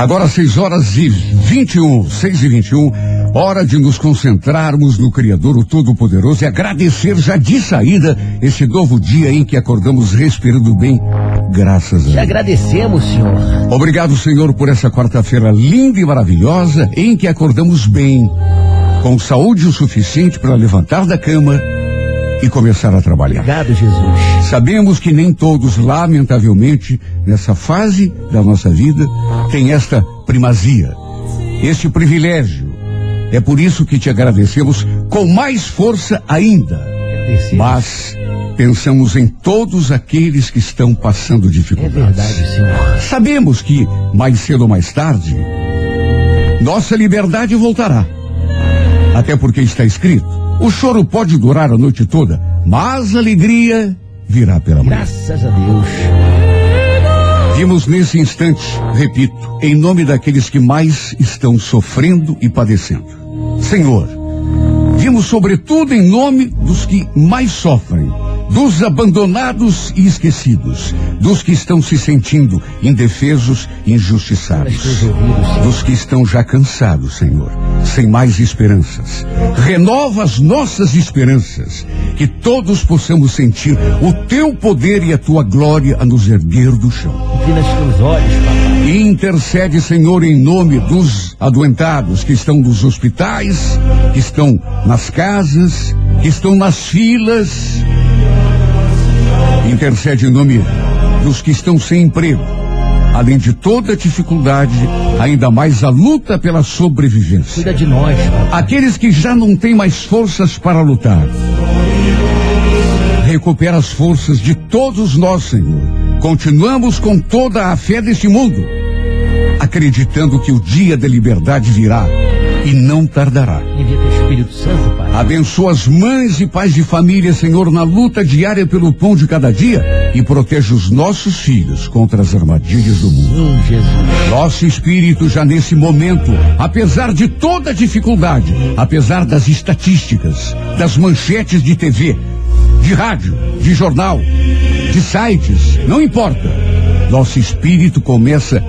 Agora 6 horas e 21, 6 e 21, hora de nos concentrarmos no Criador, o Todo-Poderoso, e agradecer já de saída esse novo dia em que acordamos respirando bem, graças a Deus. Te agradecemos, Senhor. Obrigado, Senhor, por essa quarta-feira linda e maravilhosa em que acordamos bem, com saúde o suficiente para levantar da cama e começar a trabalhar. Obrigado, Jesus. Sabemos que nem todos, lamentavelmente, nessa fase da nossa vida, têm esta primazia, este privilégio. É por isso que te agradecemos com mais força ainda. Mas pensamos em todos aqueles que estão passando É dificuldades. verdade, Senhor. Sabemos que, mais cedo ou mais tarde, nossa liberdade voltará. Até porque está escrito: o choro pode durar a noite toda, mas a alegria virá pela manhã. Graças a Deus. Vimos nesse instante, repito, em nome daqueles que mais estão sofrendo e padecendo. Senhor, vimos sobretudo em nome dos que mais sofrem, dos abandonados e esquecidos, dos que estão se sentindo indefesos e injustiçados, dos que estão já cansados, Senhor, sem mais esperanças. Renova as nossas esperanças, que todos possamos sentir o teu poder e a tua glória a nos erguer do chão. E intercede, Senhor, em nome dos adoentados que estão nos hospitais, que estão nas casas, que estão nas filas. Intercede em nome dos que estão sem emprego. Além de toda dificuldade, ainda mais a luta pela sobrevivência. Cuida de nós, papai. Aqueles que já não têm mais forças para lutar. Recupera as forças de todos nós, Senhor. Continuamos com toda a fé deste mundo, acreditando que o dia da liberdade virá e não tardará. Envia teu Espírito Santo, Pai. Abençoa as mães e pais de família, Senhor, na luta diária pelo pão de cada dia e proteja os nossos filhos contra as armadilhas do mundo. Sim, Jesus. Nosso espírito já nesse momento, apesar de toda a dificuldade, apesar das estatísticas, das manchetes de TV, de rádio, de jornal, de sites, não importa. Nosso espírito começa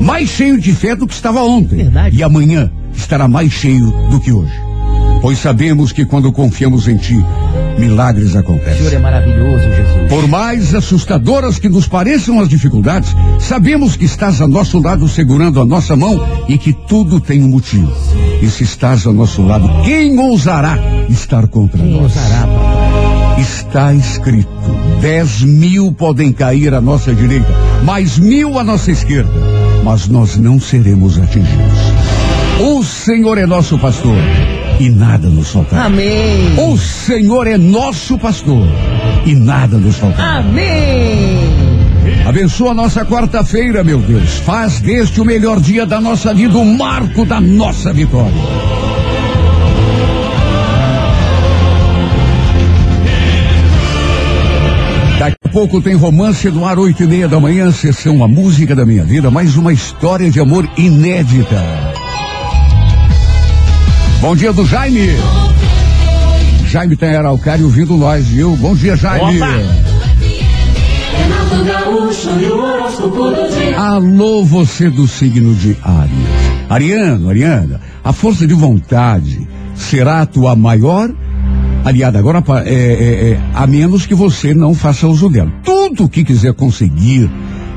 mais cheio de fé do que estava ontem. Verdade. E amanhã estará mais cheio do que hoje. Pois sabemos que quando confiamos em Ti, milagres O Senhor acontecem. é maravilhoso, Jesus. Por mais assustadoras que nos pareçam as dificuldades, sabemos que estás a nosso lado segurando a nossa mão e que tudo tem um motivo. E se estás ao nosso lado, quem ousará estar contra Quem nós? ousará, papai? Está escrito: dez mil podem cair à nossa direita, mais mil à nossa esquerda, mas nós não seremos atingidos. O Senhor é nosso pastor e nada nos faltará. Amém. O Senhor é nosso pastor e nada nos faltará. Amém. Abençoa a nossa quarta-feira, meu Deus. Faz deste o melhor dia da nossa vida, o marco da nossa vitória. Daqui a pouco tem romance no ar, oito e meia da manhã, sessão A Música da Minha Vida, mais uma história de amor inédita. Bom dia do Jaime. Jaime tem Araucário ouvindo nós, viu? Bom dia, Jaime. Opa! O. Alô, você do signo de Áries. Ariano, Ariana, a força de vontade será a tua maior aliada agora, é, é, é, a menos que você não faça uso dela. Tudo que quiser conseguir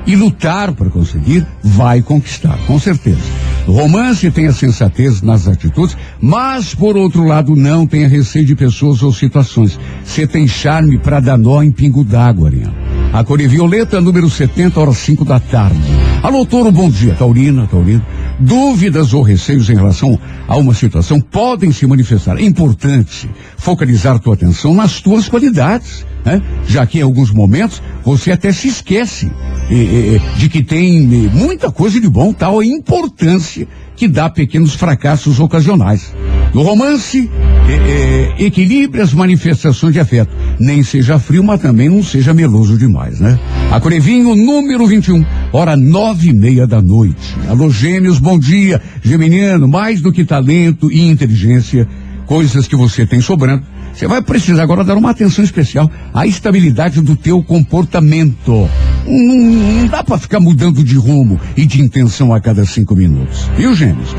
e lutar para conseguir, vai conquistar, com certeza. Romance tem a sensatez nas atitudes, mas por outro lado não tenha receio de pessoas ou situações. Você tem charme para dar nó em pingo d'água, Ariana. A cor é violeta, número 70, horas 5 da tarde. Alô, Toro, bom dia. Taurina, Taurina. Dúvidas ou receios em relação a uma situação podem se manifestar. É importante focalizar tua atenção nas tuas qualidades, né? Já que em alguns momentos você até se esquece eh, de que tem eh, muita coisa de bom, tal a importância que dá pequenos fracassos ocasionais. No romance, eh, equilibre as manifestações de afeto. Nem seja frio, mas também não seja meloso demais, né? A Corevinho, número 21, hora nove e meia da noite. Alô, gêmeos, bom dia. Geminiano, mais do que talento e inteligência, coisas que você tem sobrando. Você vai precisar agora dar uma atenção especial à estabilidade do teu comportamento. Não, não dá para ficar mudando de rumo e de intenção a cada cinco minutos. Viu, gêmeos?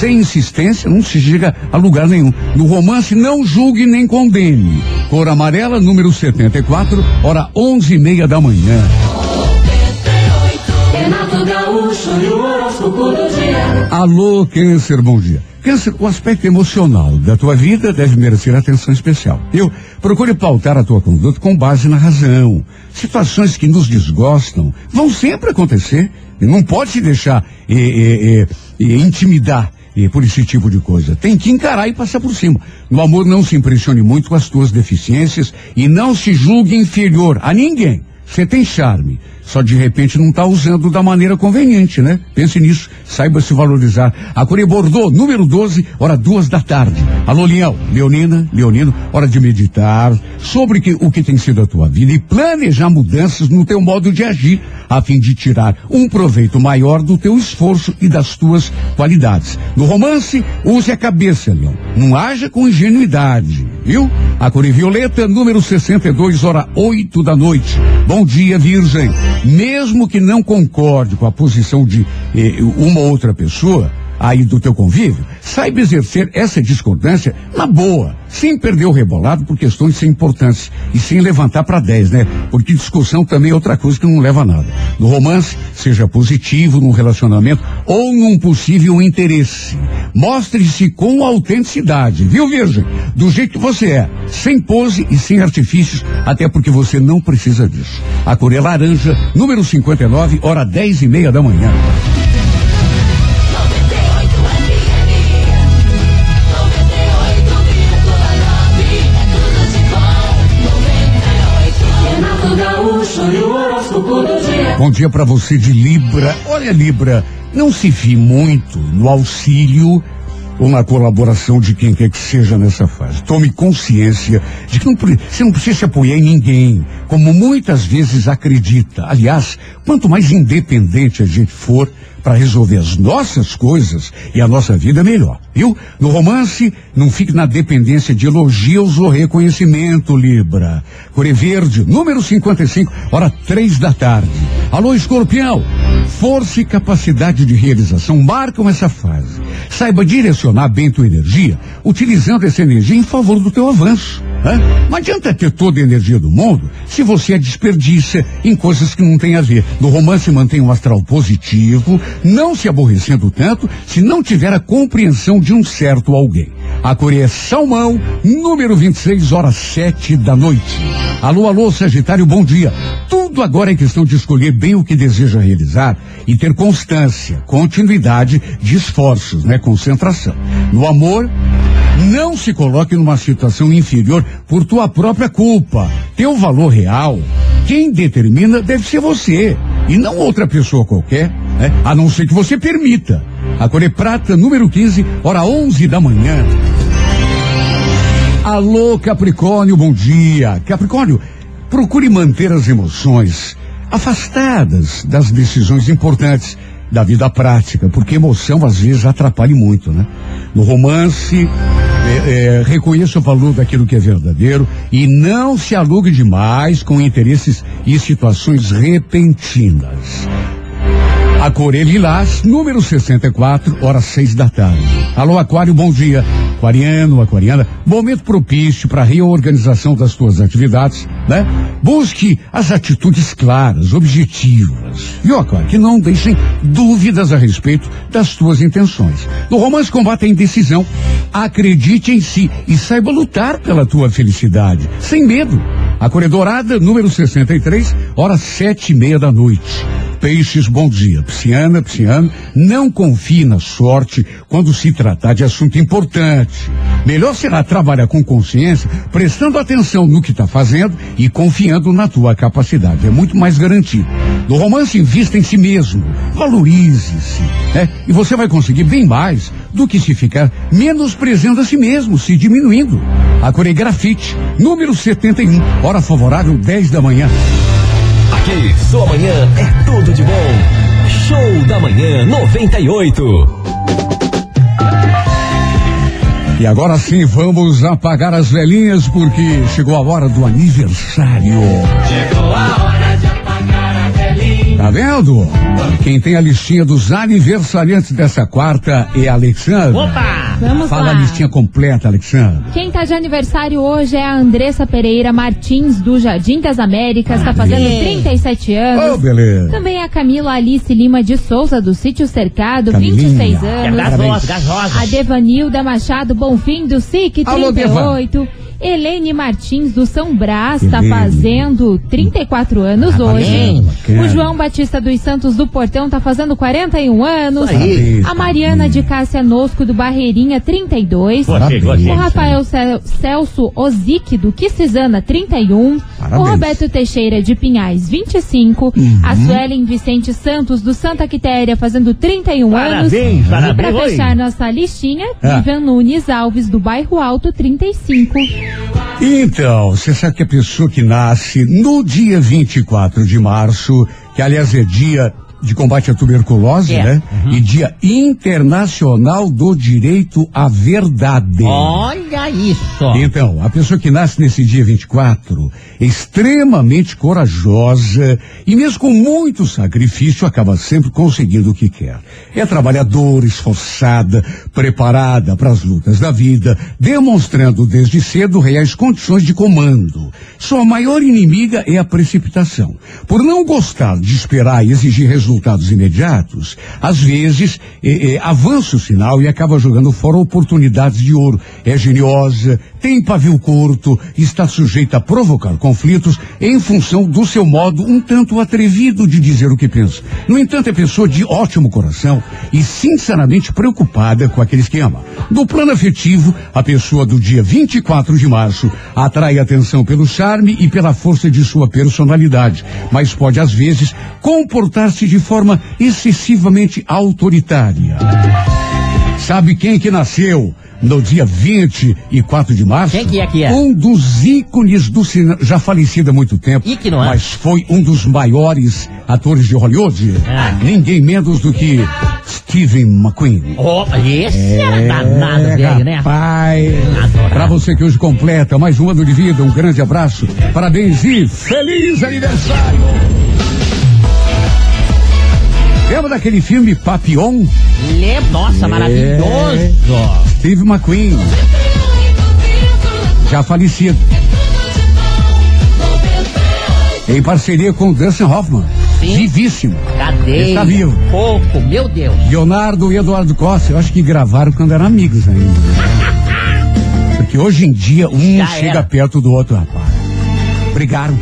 Sem insistência não se chega a lugar nenhum. No romance, não julgue nem condene. Cor amarela, número 74, hora onze e meia da manhã. Alô, Câncer, bom dia. Câncer, o aspecto emocional da tua vida deve merecer atenção especial. Eu procure pautar a tua conduta com base na razão. Situações que nos desgostam vão sempre acontecer. E não pode se deixar eh, eh, eh, intimidar por esse tipo de coisa. Tem que encarar e passar por cima. No amor, não se impressione muito com as tuas deficiências e não se julgue inferior a ninguém. Você tem charme, só de repente não está usando da maneira conveniente, né? Pense nisso, saiba se valorizar. A Corê Bordeaux, número 12, hora duas da tarde. Alô, Leão, Leonina, Leonino, hora de meditar sobre que, o que tem sido a tua vida e planejar mudanças no teu modo de agir, a fim de tirar um proveito maior do teu esforço e das tuas qualidades. No romance, use a cabeça, Leão. Não haja com ingenuidade, viu? A Corê Violeta, número 62, hora 8 da noite. Bom dia, Virgem. Mesmo que não concorde com a posição de eh, uma outra pessoa, aí do teu convívio, saiba exercer essa discordância na boa, sem perder o rebolado por questões sem importância e sem levantar para 10, né? Porque discussão também é outra coisa que não leva a nada. No romance, seja positivo num relacionamento ou num possível interesse. Mostre-se com autenticidade, viu, Virgem? Do jeito que você é, sem pose e sem artifícios, até porque você não precisa disso. A cor é laranja, número 59, hora 10 e meia da manhã. Bom dia para você de Libra. Olha, Libra, não se fie muito no auxílio ou na colaboração de quem quer que seja nessa fase. Tome consciência de que não, você não precisa se apoiar em ninguém, como muitas vezes acredita. Aliás, quanto mais independente a gente for para resolver as nossas coisas e a nossa vida, melhor. Viu? No romance, não fique na dependência de elogios ou reconhecimento, Libra. Core Verde, número 55, hora três da tarde. Alô, escorpião! Força e capacidade de realização marcam essa fase. Saiba direcionar bem tua energia, utilizando essa energia em favor do teu avanço. Hã? Não adianta ter toda a energia do mundo se você a desperdiça em coisas que não tem a ver. No romance mantém um astral positivo, não se aborrecendo tanto se não tiver a compreensão de um certo alguém. A Coreia é Salmão, número 26, horas 7 da noite. Alô, alô, Sagitário, bom dia. Tudo agora é questão de escolher bem o que deseja realizar e ter constância, continuidade de esforços, né? Concentração. No amor, não se coloque numa situação inferior por tua própria culpa. Teu valor real, quem determina deve ser você e não outra pessoa qualquer, né? A não ser que você permita. A Core Prata, número 15, hora 11 da manhã. Alô, Capricórnio, bom dia. Capricórnio, procure manter as emoções afastadas das decisões importantes da vida prática, porque emoção às vezes atrapalha muito, né? No romance, é, é, reconheça o valor daquilo que é verdadeiro e não se alugue demais com interesses e situações repentinas. A Corê Lilás, número 64, horas seis da tarde. Alô, Aquário, bom dia. Aquariano, aquariana, momento propício para a reorganização das tuas atividades, né? Busque as atitudes claras, objetivas. E, ó, Aquário, que não deixem dúvidas a respeito das tuas intenções. No romance combate a indecisão. Acredite em si e saiba lutar pela tua felicidade, sem medo. A Corê Dourada, número 63, horas sete e meia da noite. Peixes, bom dia. Pisciana, pisciano, não confie na sorte quando se tratar de assunto importante. Melhor será trabalhar com consciência, prestando atenção no que está fazendo e confiando na tua capacidade. É muito mais garantido. No romance, invista em si mesmo. Valorize-se. Né? E você vai conseguir bem mais do que se ficar menosprezando a si mesmo, se diminuindo. A Coregrafite, número 71, hora favorável, 10 da manhã. Aqui, sua manhã é tudo de bom. Show da Manhã 98. E agora sim, vamos apagar as velhinhas porque chegou a hora do aniversário. Chegou a hora de apagar a velhinha. Tá vendo? Quem tem a listinha dos aniversariantes dessa quarta é a Alexandra. Opa! Vamos Fala lá. a listinha completa, Alexandra. Quem tá de aniversário hoje é a Andressa Pereira Martins, do Jardim das Américas, tá fazendo 37 Ô, anos. beleza. Também a Camila Alice Lima de Souza, do Sítio Cercado, Camilinha. 26 É anos. gasosa, gasosa. A Devanilda Machado Bonfim, do SIC, Alô, 38. Helene Martins, do São Brás, tá Helene. fazendo 34 anos Ah, hoje. bacana. O João Batista dos Santos, do Portão, tá fazendo 41 anos. Aí. A Mariana de Cássia Nosco, do Barreirinha, 32. Gostei, O. Rafael Cel- Celso Ozique, do Quisizana, 31. Parabéns. O Roberto Teixeira, de Pinhais, 25. Uhum. A Suelen Vicente Santos, do Santa Quitéria, fazendo 31 anos. Parabéns, E parabéns. pra Oi. fechar nossa listinha, Ah. Vivian Nunes Alves, do Bairro Alto, 35. Então, você sabe que a pessoa que nasce no dia 24 de março, que aliás é dia de combate à tuberculose, É. né? E dia internacional do direito à verdade. Olha isso. Então, a pessoa que nasce nesse dia 24 é extremamente corajosa e mesmo com muito sacrifício acaba sempre conseguindo o que quer. É trabalhadora, esforçada, preparada para as lutas da vida, demonstrando desde cedo reais condições de comando. Sua maior inimiga é a precipitação. Por não gostar de esperar e exigir resultados imediatos, às vezes eh, eh, avança o sinal e acaba jogando fora oportunidades de ouro. É geniosa, tem pavio curto, está sujeita a provocar conflitos em função do seu modo um tanto atrevido de dizer o que pensa. No entanto, é pessoa de ótimo coração e sinceramente preocupada com aqueles que ama. No plano afetivo, a pessoa do dia 24 de março atrai atenção pelo charme e pela força de sua personalidade, mas pode às vezes comportar-se de forma excessivamente autoritária. Sabe quem que nasceu no dia 24 de março? Quem que é que é? Um dos ícones do cinema, já falecido há muito tempo, Ícone, não é? mas foi um dos maiores atores de Hollywood. Ah. Ninguém menos do que Steven McQueen. Oh, esse era danado, velho, né? Adorava. pra você que hoje completa mais um ano de vida, um grande abraço, parabéns e feliz aniversário! Lembra daquele filme Papillon? Lembra? Nossa, maravilhoso. Steve McQueen. Já falecido. Em parceria com Dustin Hoffman. Sim. Vivíssimo. Cadê? Está vivo. Pouco, meu Deus. Leonardo e Eduardo Costa, eu acho que gravaram quando eram amigos ainda. Porque hoje em dia um Já chega era. perto do outro, rapaz. Brigaram.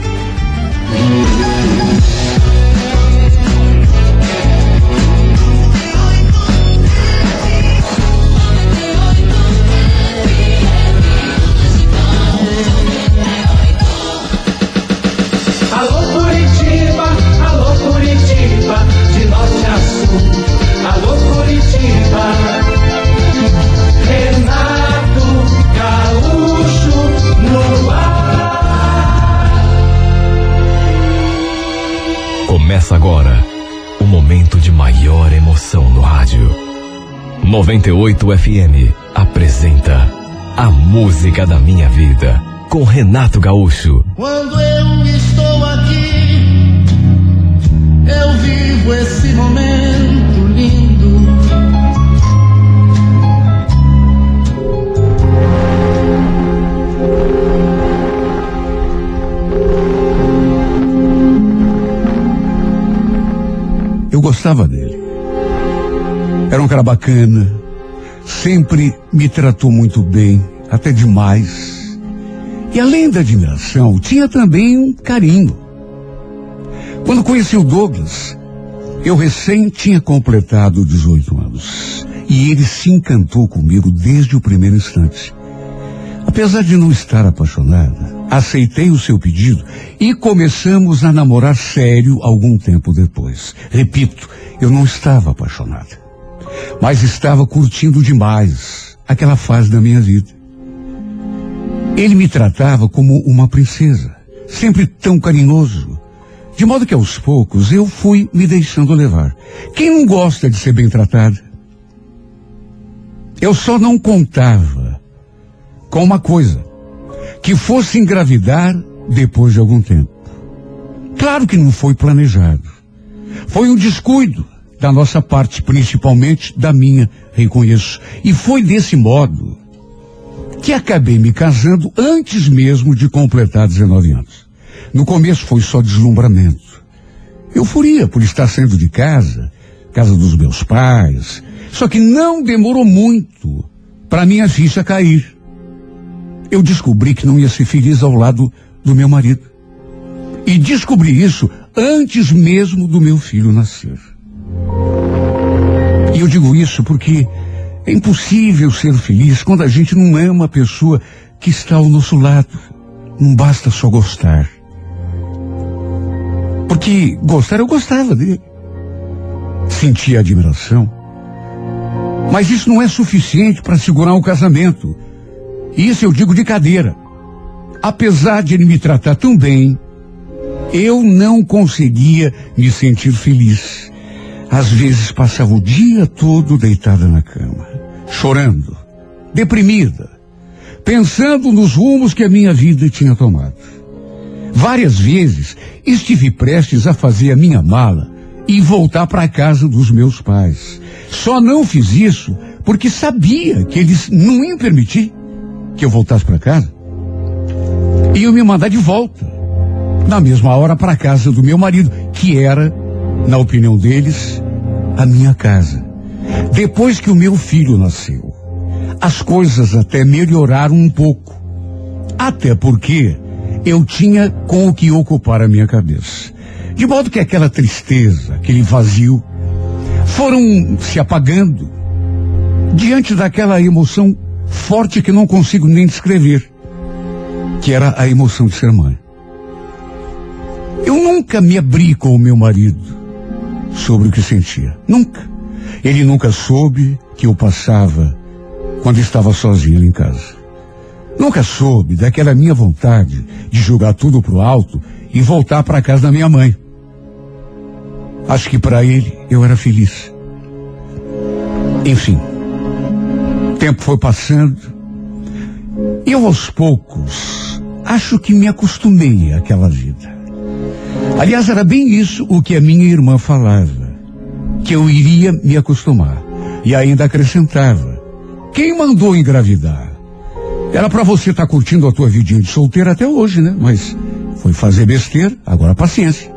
98 FM apresenta A Música da Minha Vida com Renato Gaúcho. Quando eu estou aqui, eu vivo esse momento lindo. Eu gostava dele. Era um cara bacana. Sempre me tratou muito bem, até demais. E além da admiração, tinha também um carinho. Quando conheci o Douglas, eu recém tinha completado 18 anos. E ele se encantou comigo desde o primeiro instante. Apesar de não estar apaixonada, aceitei o seu pedido e começamos a namorar sério algum tempo depois. Repito, eu não estava apaixonada, mas estava curtindo demais aquela fase da minha vida. Ele me tratava como uma princesa, sempre tão carinhoso, de modo que aos poucos eu fui me deixando levar. Quem não gosta de ser bem tratado? Eu só não contava com uma coisa, que fosse engravidar depois de algum tempo. Claro que não foi planejado. Foi um descuido da nossa parte, principalmente da minha, reconheço. E foi desse modo que acabei me casando antes mesmo de completar 19 anos. No começo foi só deslumbramento. Euforia por estar saindo de casa, casa dos meus pais. Só que não demorou muito para minha ficha cair. Eu descobri que não ia ser feliz ao lado do meu marido. E descobri isso antes mesmo do meu filho nascer. E eu digo isso porque é impossível ser feliz quando a gente não é uma pessoa que está ao nosso lado. Não basta só gostar. Porque gostar eu gostava dele. Sentia admiração. Mas isso não é suficiente para segurar um casamento. Isso eu digo de cadeira. Apesar de ele me tratar tão bem, eu não conseguia me sentir feliz. Às vezes passava o dia todo deitada na cama, chorando, deprimida, pensando nos rumos que a minha vida tinha tomado. Várias vezes estive prestes a fazer a minha mala e voltar para a casa dos meus pais. Só não fiz isso porque sabia que eles não iam permitir que eu voltasse para casa. Eu me mandar de volta, na mesma hora para a casa do meu marido, que era, na opinião deles, a minha casa. Depois que o meu filho nasceu, as coisas até melhoraram um pouco. Até porque eu tinha com o que ocupar a minha cabeça. De modo que aquela tristeza, aquele vazio, foram se apagando diante daquela emoção forte que não consigo nem descrever, que era a emoção de ser mãe. Eu nunca me abri com o meu marido sobre o que sentia. Nunca. Ele nunca soube que eu passava quando estava sozinho em casa. Nunca soube daquela minha vontade de jogar tudo pro alto e voltar para casa da minha mãe. Acho que para ele eu era feliz. Enfim, o tempo foi passando. E eu aos poucos acho que me acostumei àquela vida. Aliás, era bem isso o que a minha irmã falava. Que eu iria me acostumar. E ainda acrescentava. Quem mandou engravidar? Era para você estar tá curtindo a tua vidinha de solteira até hoje, né? Mas foi fazer besteira, agora paciência.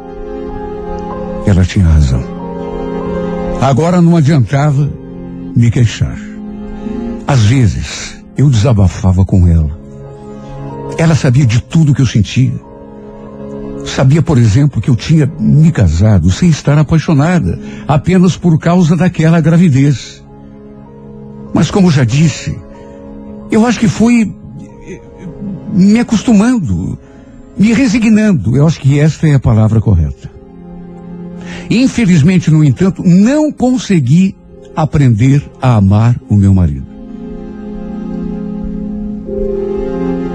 Ela tinha razão. Agora não adiantava me queixar. Às vezes, eu desabafava com ela. Ela sabia de tudo que eu sentia. Sabia, por exemplo, que eu tinha me casado sem estar apaixonada, apenas por causa daquela gravidez. Mas como já disse, eu acho que fui eh, me acostumando, me resignando. Eu acho que esta é a palavra correta. Infelizmente, no entanto, não consegui aprender a amar o meu marido.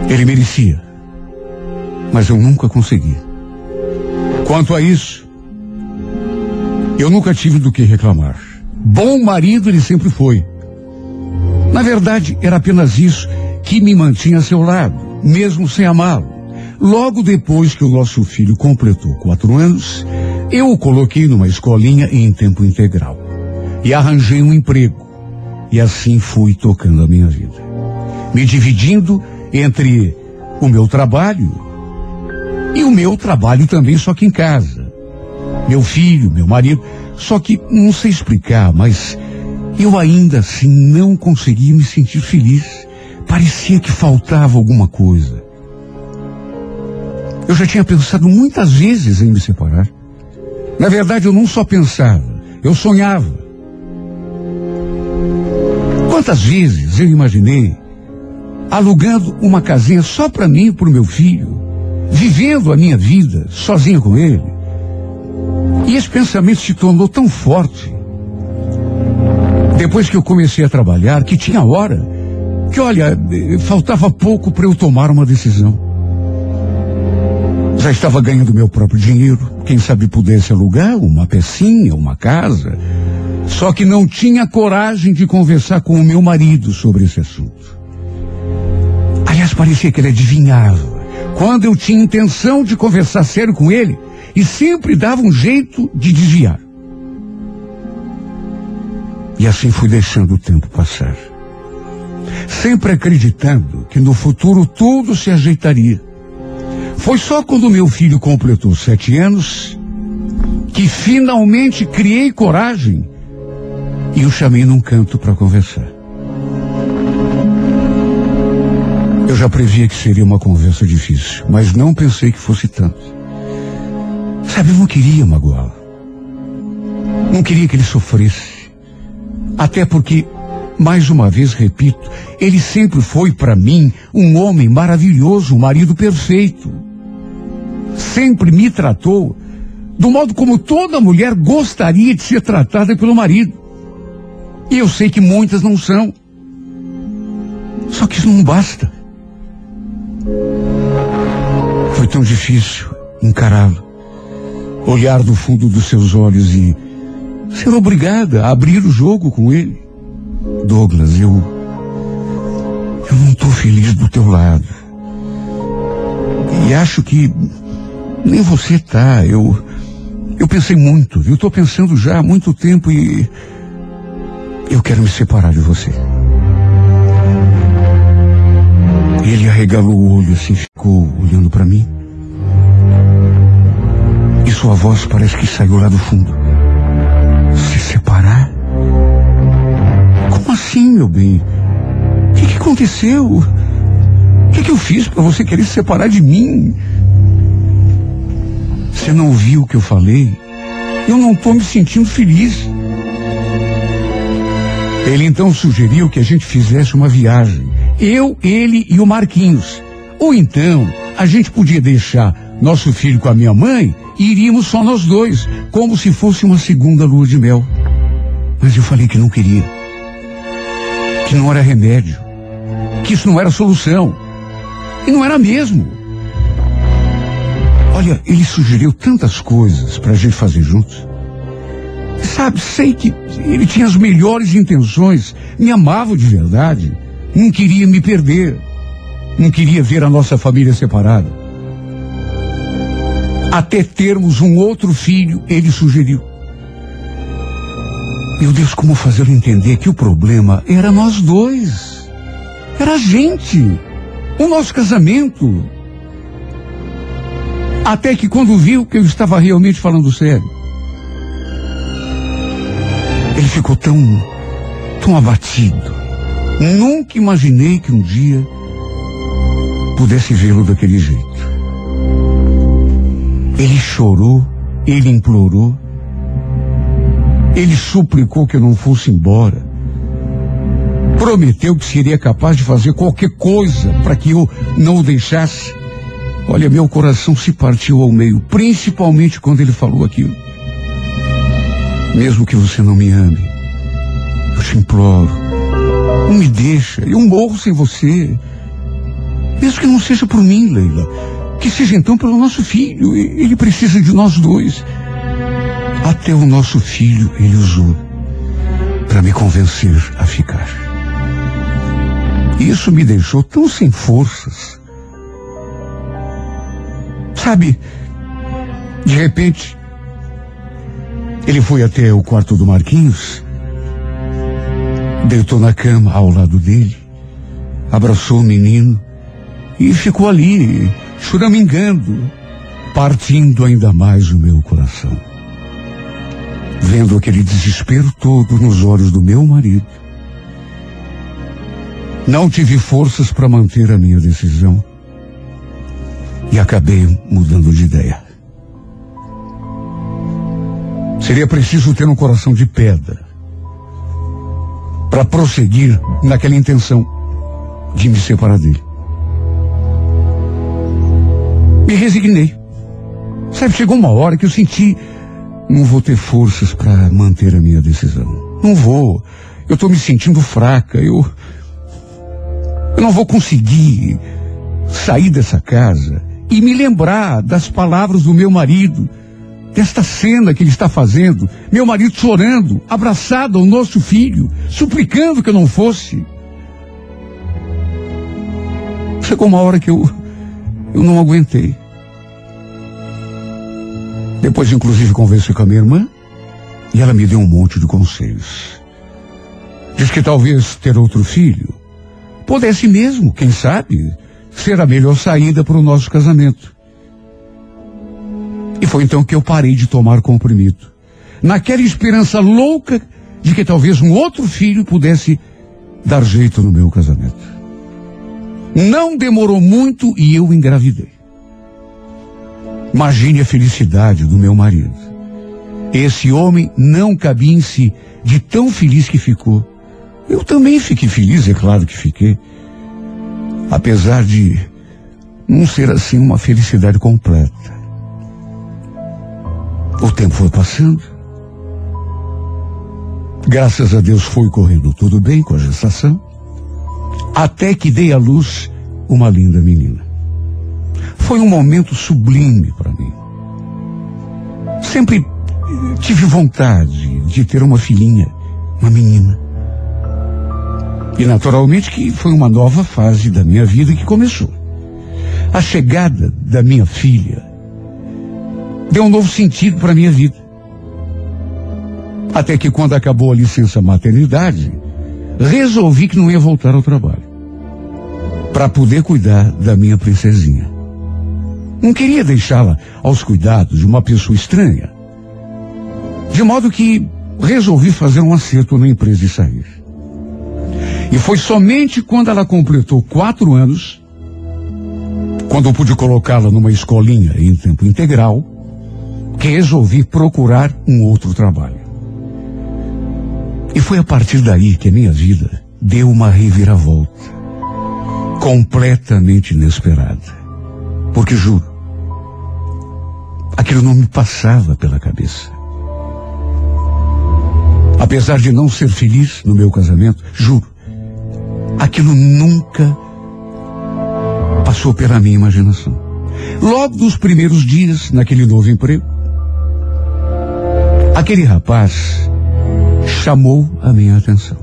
Ele merecia, mas eu nunca consegui. Quanto a isso, eu nunca tive do que reclamar. Bom marido ele sempre foi. Na verdade, era apenas isso que me mantinha a seu lado, mesmo sem amá-lo. Logo depois que o nosso filho completou quatro anos, eu o coloquei numa escolinha em tempo integral e arranjei um emprego. E assim fui tocando a minha vida. Me dividindo entre o meu trabalho e o meu trabalho também, só que em casa. Meu filho, meu marido, só que não sei explicar, mas eu ainda assim não conseguia me sentir feliz. Parecia que faltava alguma coisa. Eu já tinha pensado muitas vezes em me separar. Na verdade, eu não só pensava, eu sonhava. Quantas vezes eu imaginei alugando uma casinha só para mim e para o meu filho, vivendo a minha vida sozinho com ele. E esse pensamento se tornou tão forte depois que eu comecei a trabalhar que tinha hora que, olha, faltava pouco para eu tomar uma decisão. Já estava ganhando meu próprio dinheiro, quem sabe pudesse alugar uma pecinha, uma casa. Só que não tinha coragem de conversar com o meu marido sobre esse assunto. Aliás, parecia que ele adivinhava quando eu tinha intenção de conversar sério com ele e sempre dava um jeito de desviar. E assim fui deixando o tempo passar. Sempre acreditando que no futuro tudo se ajeitaria. Foi só quando meu filho completou sete anos que finalmente criei coragem e o chamei num canto para conversar. Eu já previa que seria uma conversa difícil, mas não pensei que fosse tanto. Sabe, eu não queria magoá-lo. Não queria que ele sofresse. Até porque, mais uma vez repito, ele sempre foi para mim um homem maravilhoso, um marido perfeito. Sempre me tratou do modo como toda mulher gostaria de ser tratada pelo marido. E eu sei que muitas não são. Só que isso não basta. Foi tão difícil encará-lo, olhar do fundo dos seus olhos e ser obrigada a abrir o jogo com ele. Douglas, eu. Eu não estou feliz do teu lado. E acho que nem você tá. Eu. Eu pensei muito, eu estou pensando já há muito tempo e. Eu quero me separar de você. Ele arregalou o olho assim, ficou olhando para mim. E sua voz parece que saiu lá do fundo. Se separar? Como assim, meu bem? O que, que aconteceu? O que, que eu fiz para você querer se separar de mim? Você não viu o que eu falei? Eu não estou me sentindo feliz. Ele então sugeriu que a gente fizesse uma viagem. Eu, ele e o Marquinhos. Ou então, a gente podia deixar nosso filho com a minha mãe e iríamos só nós dois, como se fosse uma segunda lua de mel. Mas eu falei que não queria. Que não era remédio. Que isso não era solução. E não era mesmo. Olha, ele sugeriu tantas coisas para a gente fazer juntos. Sabe, sei que ele tinha as melhores intenções, me amava de verdade, não queria me perder, não queria ver a nossa família separada. Até termos um outro filho, ele sugeriu. Meu Deus, como fazê-lo entender que o problema era nós dois. Era a gente. O nosso casamento. Até que quando viu que eu estava realmente falando sério, ele ficou tão, tão abatido. Nunca imaginei que um dia pudesse vê-lo daquele jeito. Ele chorou, ele implorou, ele suplicou que eu não fosse embora. Prometeu que seria capaz de fazer qualquer coisa para que eu não o deixasse. Olha, meu coração se partiu ao meio, principalmente quando ele falou aquilo. Mesmo que você não me ame, eu te imploro, não me deixa, eu morro sem você. Mesmo que não seja por mim, Leila, que seja então pelo nosso filho, ele precisa de nós dois. Até o nosso filho ele usou para me convencer a ficar. Isso me deixou tão sem forças. Sabe, de repente, ele foi até o quarto do Marquinhos, deitou na cama ao lado dele, abraçou o menino e ficou ali, choramingando, partindo ainda mais o meu coração. Vendo aquele desespero todo nos olhos do meu marido, não tive forças para manter a minha decisão e acabei mudando de ideia. Seria preciso ter um coração de pedra para prosseguir naquela intenção de me separar dele. Me resignei. Sabe, chegou uma hora que eu senti, não vou ter forças para manter a minha decisão. Não vou. Eu estou me sentindo fraca. Eu, eu não vou conseguir sair dessa casa e me lembrar das palavras do meu marido, desta cena que ele está fazendo, meu marido chorando, abraçado ao nosso filho, suplicando que eu não fosse. Chegou uma hora que eu, eu não aguentei. Depois, inclusive, conversei com a minha irmã e ela me deu um monte de conselhos. Diz que talvez ter outro filho pudesse mesmo, quem sabe, ser a melhor saída para o nosso casamento. E foi então que eu parei de tomar comprimido. Naquela esperança louca de que talvez um outro filho pudesse dar jeito no meu casamento. Não demorou muito e eu engravidei. Imagine a felicidade do meu marido. Esse homem não cabia em si de tão feliz que ficou. Eu também fiquei feliz, é claro que fiquei. Apesar de não ser assim uma felicidade completa. O tempo foi passando. Graças a Deus foi correndo tudo bem com a gestação. Até que dei à luz uma linda menina. Foi um momento sublime para mim. Sempre tive vontade de ter uma filhinha, uma menina. E naturalmente que foi uma nova fase da minha vida que começou. A chegada da minha filha deu um novo sentido para minha vida. Até que quando acabou a licença maternidade, resolvi que não ia voltar ao trabalho. Para poder cuidar da minha princesinha. Não queria deixá-la aos cuidados de uma pessoa estranha. De modo que resolvi fazer um acerto na empresa e sair. E foi somente quando ela completou quatro anos, quando eu pude colocá-la numa escolinha em tempo integral, resolvi procurar um outro trabalho. E foi a partir daí que a minha vida deu uma reviravolta. Completamente inesperada. Porque juro, aquilo não me passava pela cabeça. Apesar de não ser feliz no meu casamento, juro, aquilo nunca passou pela minha imaginação. Logo dos primeiros dias naquele novo emprego, aquele rapaz chamou a minha atenção.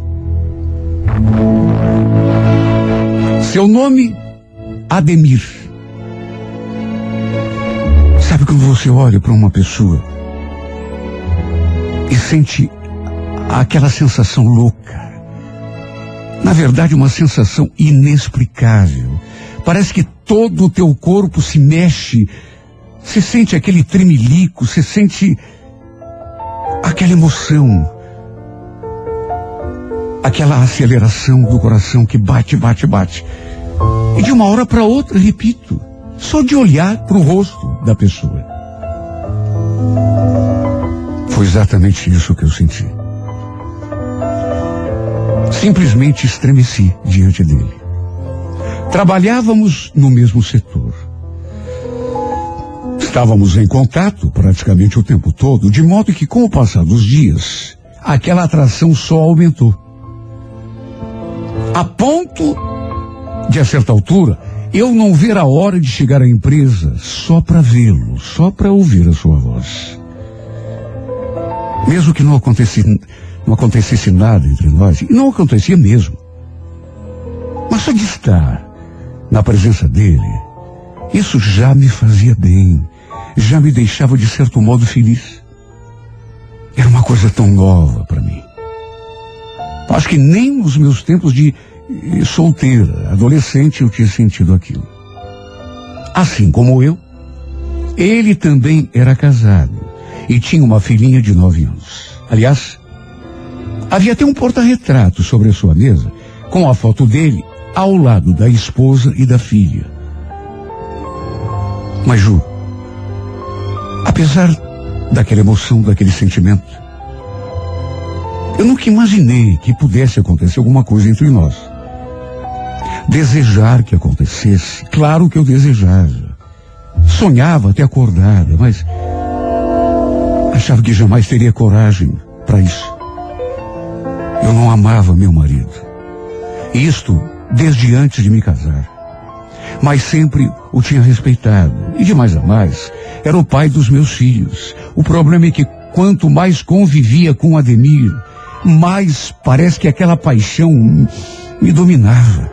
Seu nome, Ademir. Sabe quando você olha para uma pessoa e sente aquela sensação louca? Na verdade, uma sensação inexplicável. Parece que todo o teu corpo se mexe. Você sente aquele tremelico, você sente aquela emoção. Aquela aceleração do coração que bate, bate, bate. E de uma hora para outra, repito, só de olhar para o rosto da pessoa. Foi exatamente isso que eu senti. Simplesmente estremeci diante dele. Trabalhávamos no mesmo setor. Estávamos em contato praticamente o tempo todo, de modo que, com o passar dos dias, aquela atração só aumentou. A ponto de, a certa altura, eu não ver a hora de chegar à empresa só para vê-lo, só para ouvir a sua voz. Mesmo que não acontecesse, não acontecesse nada entre nós, e não acontecia mesmo. Mas só de estar na presença dele, isso já me fazia bem, já me deixava de certo modo feliz. Era uma coisa tão nova para mim. Acho que nem nos meus tempos de eh, solteira, adolescente, eu tinha sentido aquilo. Assim como eu, ele também era casado e tinha uma filhinha de nove anos. Aliás, havia até um porta-retrato sobre a sua mesa com a foto dele ao lado da esposa e da filha. Mas Ju, apesar daquela emoção, daquele sentimento, eu nunca imaginei que pudesse acontecer alguma coisa entre nós. Desejar que acontecesse, claro que eu desejava. Sonhava até acordada, mas achava que jamais teria coragem para isso. Eu não amava meu marido. Isto desde antes de me casar. Mas sempre o tinha respeitado. E de mais a mais, era o pai dos meus filhos. O problema é que quanto mais convivia com Ademir, mais parece que aquela paixão me dominava.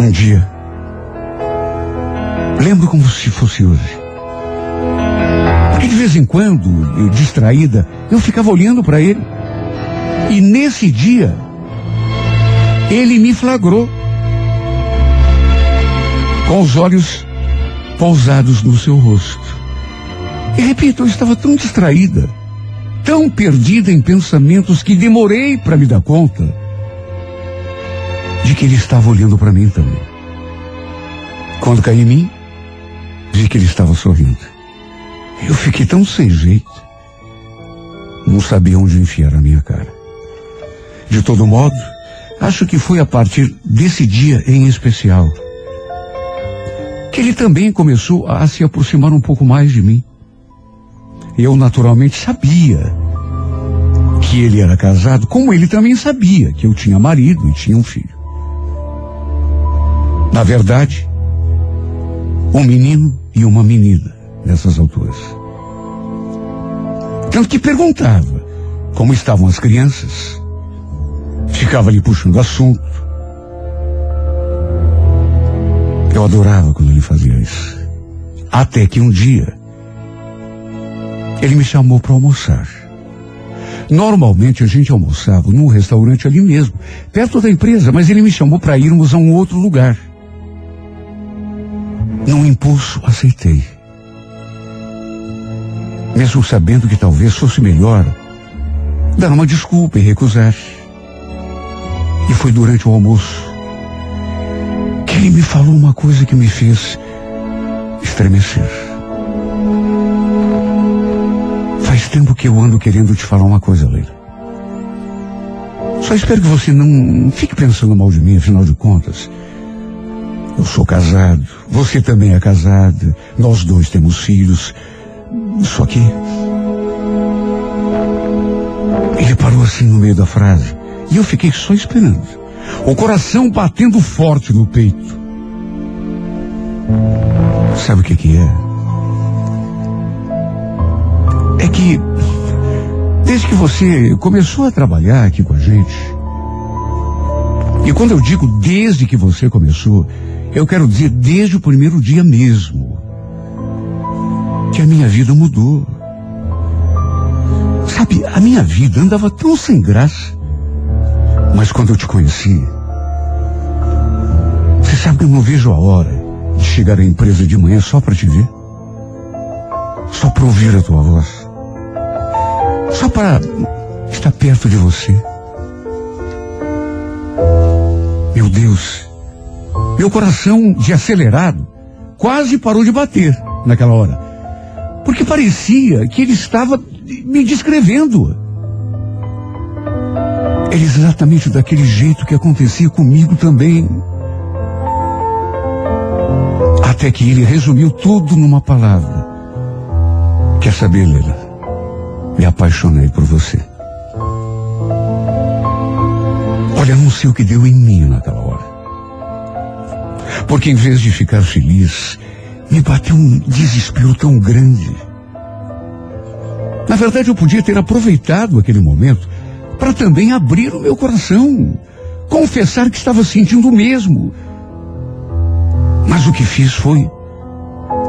Um dia, lembro como se fosse hoje. Porque de vez em quando, eu, distraída, eu ficava olhando para ele. E nesse dia, ele me flagrou. Com os olhos pousados no seu rosto. E repito, eu estava tão distraída, tão perdida em pensamentos que demorei para me dar conta de que ele estava olhando para mim também. Quando caí em mim, vi que ele estava sorrindo. Eu fiquei tão sem jeito. Não sabia onde enfiar a minha cara. De todo modo, acho que foi a partir desse dia em especial que ele também começou a se aproximar um pouco mais de mim. Eu naturalmente sabia que ele era casado, como ele também sabia que eu tinha marido e tinha um filho. Na verdade, um menino e uma menina nessas alturas. Tanto que perguntava como estavam as crianças. Ficava ali puxando assunto. Eu adorava quando ele fazia isso. Até que um dia ele me chamou para almoçar. Normalmente a gente almoçava num restaurante ali mesmo, perto da empresa, mas ele me chamou para irmos a um outro lugar. Num impulso, aceitei. Mesmo sabendo que talvez fosse melhor dar uma desculpa e recusar. E foi durante o almoço que ele me falou uma coisa que me fez estremecer. Faz tempo que eu ando querendo te falar uma coisa, Leila. Só espero que você não fique pensando mal de mim, afinal de contas. Eu sou casado, você também é casada, nós dois temos filhos. Só que. Ele parou assim no meio da frase. E eu fiquei só esperando. O coração batendo forte no peito. Sabe o que que é? É que desde que você começou a trabalhar aqui com a gente, e quando eu digo desde que você começou, eu quero dizer desde o primeiro dia mesmo, que a minha vida mudou. Sabe, a minha vida andava tão sem graça. Mas quando eu te conheci, você sabe que eu não vejo a hora de chegar à empresa de manhã só para te ver. Só para ouvir a tua voz. Só para estar perto de você. Meu Deus, meu coração de acelerado quase parou de bater naquela hora. Porque parecia que ele estava me descrevendo. Era exatamente daquele jeito que acontecia comigo também. Até que ele resumiu tudo numa palavra. Quer saber, Leila? Me apaixonei por você. Olha, não sei o que deu em mim naquela hora. Porque em vez de ficar feliz, me bateu um desespero tão grande. Na verdade, eu podia ter aproveitado aquele momento para também abrir o meu coração, confessar que estava sentindo o mesmo. Mas o que fiz foi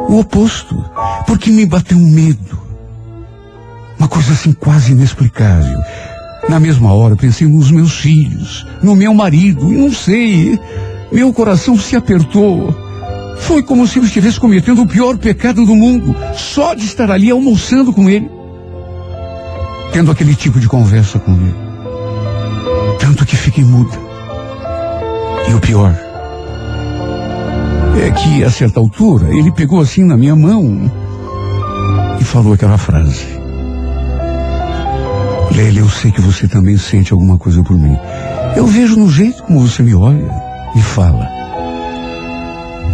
o oposto, porque me bateu um medo. Uma coisa assim quase inexplicável. Na mesma hora pensei nos meus filhos, no meu marido, e não sei, meu coração se apertou. Foi como se eu estivesse cometendo o pior pecado do mundo, só de estar ali almoçando com ele, tendo aquele tipo de conversa com ele. Tanto que fiquei muda. E o pior é que, a certa altura, ele pegou assim na minha mão e falou aquela frase. Lélia, eu sei que você também sente alguma coisa por mim. Eu vejo no jeito como você me olha e fala.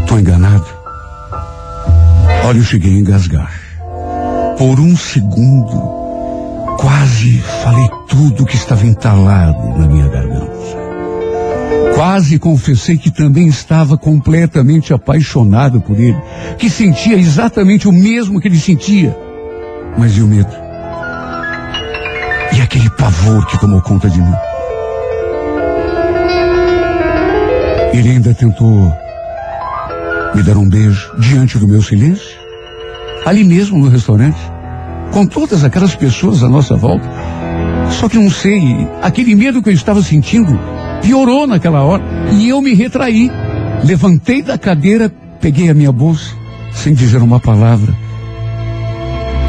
Tô enganado? Olha, eu cheguei a engasgar. Por um segundo, quase falei tudo que estava entalado na minha garganta. Quase confessei que também estava completamente apaixonado por ele, que sentia exatamente o mesmo que ele sentia. Mas e o medo? E aquele pavor que tomou conta de mim? Ele ainda tentou me dar um beijo diante do meu silêncio, ali mesmo no restaurante. Com todas aquelas pessoas à nossa volta. Só que não sei, aquele medo que eu estava sentindo piorou naquela hora e eu me retraí. Levantei da cadeira, peguei a minha bolsa, sem dizer uma palavra,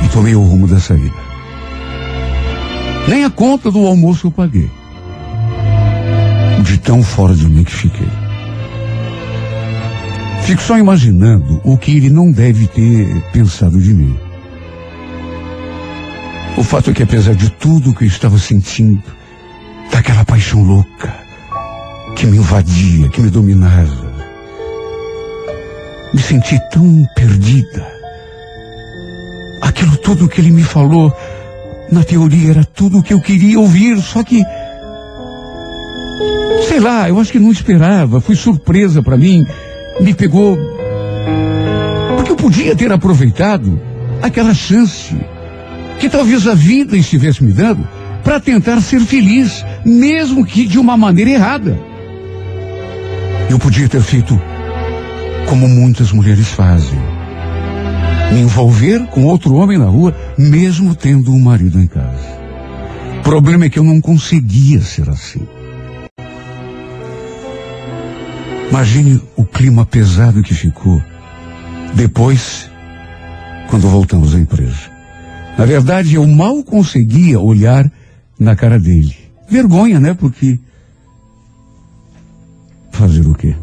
e tomei o rumo da saída. Nem a conta do almoço eu paguei. De tão fora de mim que fiquei. Fico só imaginando o que ele não deve ter pensado de mim. O fato é que apesar de tudo que eu estava sentindo, daquela paixão louca que me invadia, que me dominava, me senti tão perdida. Aquilo tudo que ele me falou, na teoria era tudo o que eu queria ouvir, só que sei lá, eu acho que não esperava, foi surpresa para mim, me pegou porque eu podia ter aproveitado aquela chance que talvez a vida estivesse me dando para tentar ser feliz, mesmo que de uma maneira errada. Eu podia ter feito como muitas mulheres fazem. Me envolver com outro homem na rua, mesmo tendo um marido em casa. O problema é que eu não conseguia ser assim. Imagine o clima pesado que ficou depois, quando voltamos à empresa. Na verdade, eu mal conseguia olhar na cara dele. Vergonha, né? Porque. Fazer o quê?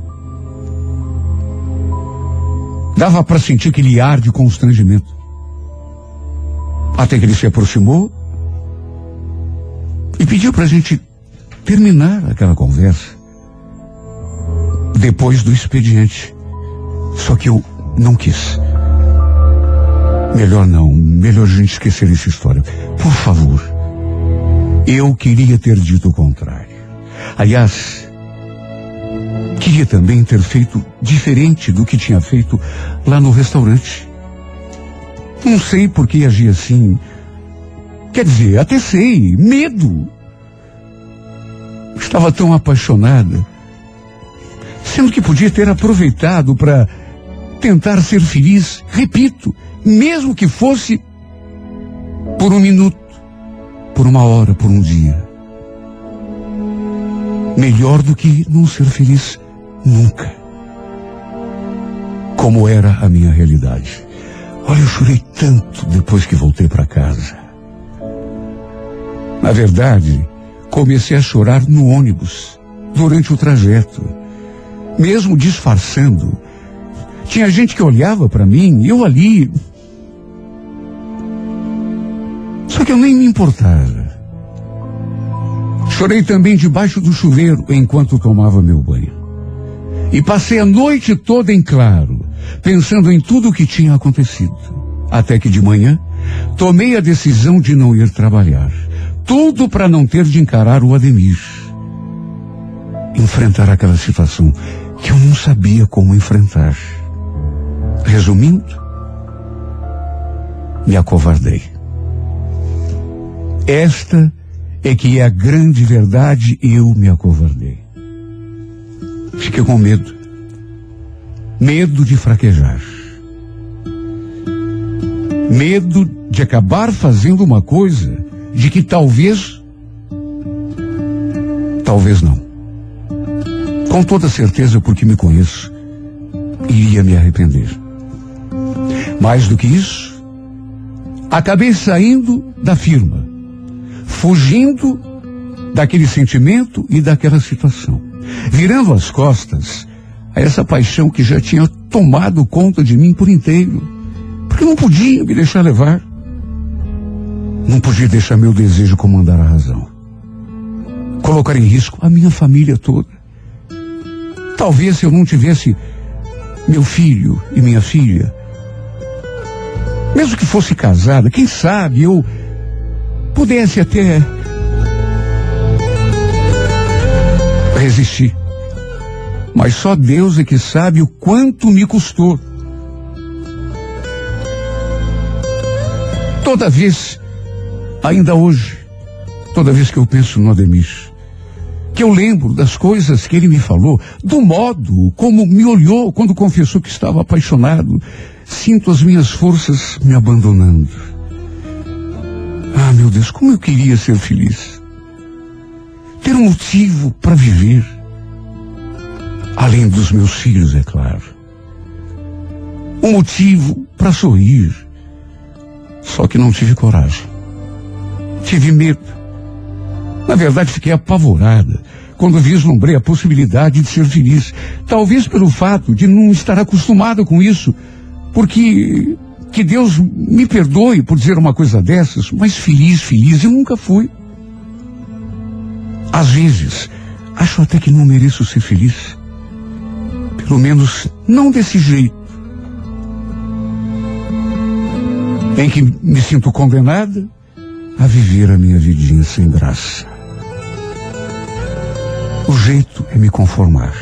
Dava para sentir aquele ar de constrangimento. Até que ele se aproximou e pediu para a gente terminar aquela conversa depois do expediente. Só que eu não quis. Melhor não, melhor a gente esquecer essa história. Por favor. Eu queria ter dito o contrário. Aliás, queria também ter feito diferente do que tinha feito lá no restaurante. Não sei por que agi assim. Quer dizer, até sei, medo. Estava tão apaixonada. Sendo que podia ter aproveitado para tentar ser feliz, repito, mesmo que fosse por um minuto, por uma hora, por um dia. Melhor do que não ser feliz nunca. Como era a minha realidade. Olha, eu chorei tanto depois que voltei para casa. Na verdade, comecei a chorar no ônibus, durante o trajeto. Mesmo disfarçando. Tinha gente que olhava para mim, eu ali, só que eu nem me importava. Chorei também debaixo do chuveiro enquanto tomava meu banho. E passei a noite toda em claro, pensando em tudo o que tinha acontecido. Até que de manhã, tomei a decisão de não ir trabalhar. Tudo para não ter de encarar o Ademir. Enfrentar aquela situação que eu não sabia como enfrentar. Resumindo, me acovardei. Esta é que é a grande verdade e eu me acovardei. Fiquei com medo. Medo de fraquejar. Medo de acabar fazendo uma coisa de que talvez, talvez não. Com toda certeza, porque me conheço, iria me arrepender. Mais do que isso, acabei saindo da firma, fugindo daquele sentimento e daquela situação, virando as costas a essa paixão que já tinha tomado conta de mim por inteiro, porque não podia me deixar levar. Não podia deixar meu desejo comandar a razão. Colocar em risco a minha família toda. Talvez se eu não tivesse meu filho e minha filha, mesmo que fosse casada, quem sabe eu pudesse até resistir. Mas só Deus é que sabe o quanto me custou. Toda vez, ainda hoje, toda vez que eu penso no Ademir, que eu lembro das coisas que ele me falou, do modo como me olhou quando confessou que estava apaixonado, sinto as minhas forças me abandonando. Ah, meu Deus, como eu queria ser feliz. Ter um motivo para viver. Além dos meus filhos, é claro. Um motivo para sorrir. Só que não tive coragem. Tive medo. Na verdade, fiquei apavorada quando vislumbrei a possibilidade de ser feliz. Talvez pelo fato de não estar acostumada com isso. Porque que Deus me perdoe por dizer uma coisa dessas, mas feliz, feliz eu nunca fui. Às vezes, acho até que não mereço ser feliz. Pelo menos não desse jeito. Em que me sinto condenada a viver a minha vidinha sem graça. O jeito é me conformar.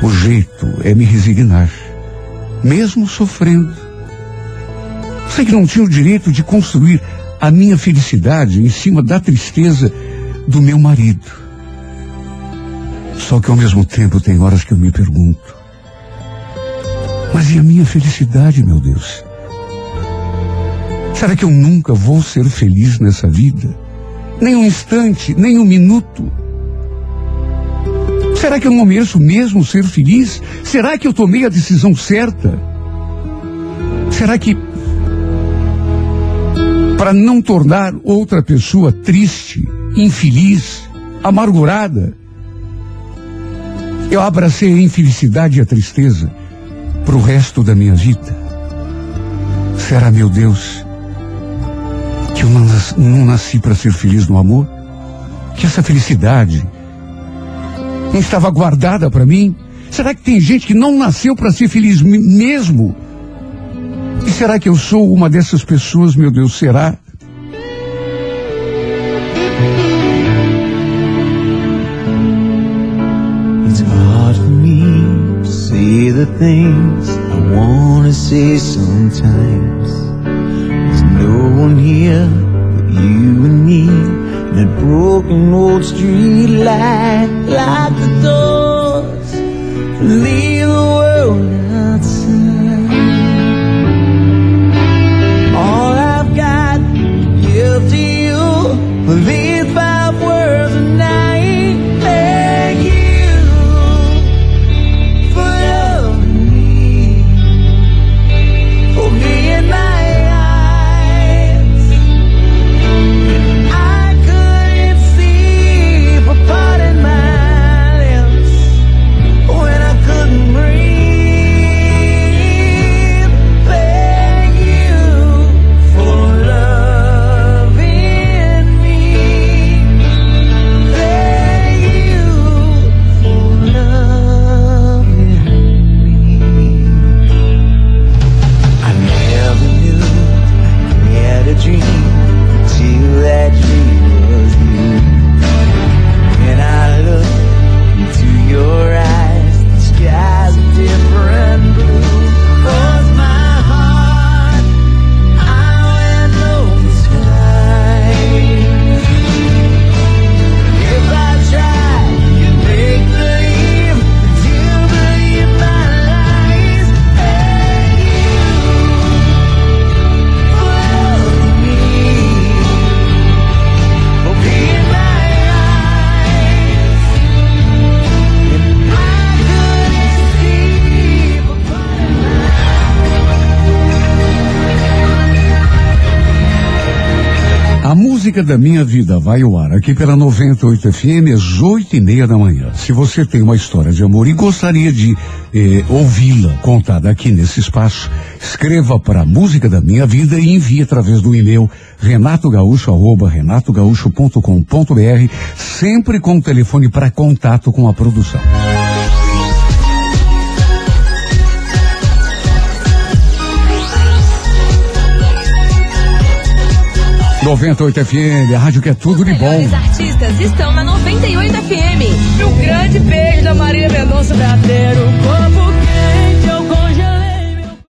O jeito é me resignar. Mesmo sofrendo. Sei que não tinha o direito de construir a minha felicidade em cima da tristeza do meu marido. Só que ao mesmo tempo tem horas que eu me pergunto: mas e a minha felicidade, meu Deus? Será que eu nunca vou ser feliz nessa vida? Nem um instante, nem um minuto. Será que eu não mereço mesmo ser feliz? Será que eu tomei a decisão certa? Será que para não tornar outra pessoa triste, infeliz, amargurada, eu abracei a infelicidade e a tristeza para o resto da minha vida? Será, meu Deus, que eu não nasci, não nasci para ser feliz no amor? Que essa felicidade não estava guardada para mim? Será que tem gente que não nasceu para ser feliz mesmo? E será que eu sou uma dessas pessoas, meu Deus? Será? It's hard for me to say the things I wanna say sometimes. There's no one here but you and me. That broken old street light, lock the doors, leave the world minha vida vai ao ar aqui pela 98 FM às oito e meia da manhã. Se você tem uma história de amor e gostaria de eh, ouvi-la contada aqui nesse espaço, escreva para a música da minha vida e envie através do e-mail renatogaúcho arroba renatogaúcho.com.br sempre com o telefone para contato com a produção. 98 FM, a rádio que é tudo de bom. Os artistas estão na 98 FM. E Um grande beijo da Maria Mendonça Verdadeiro, como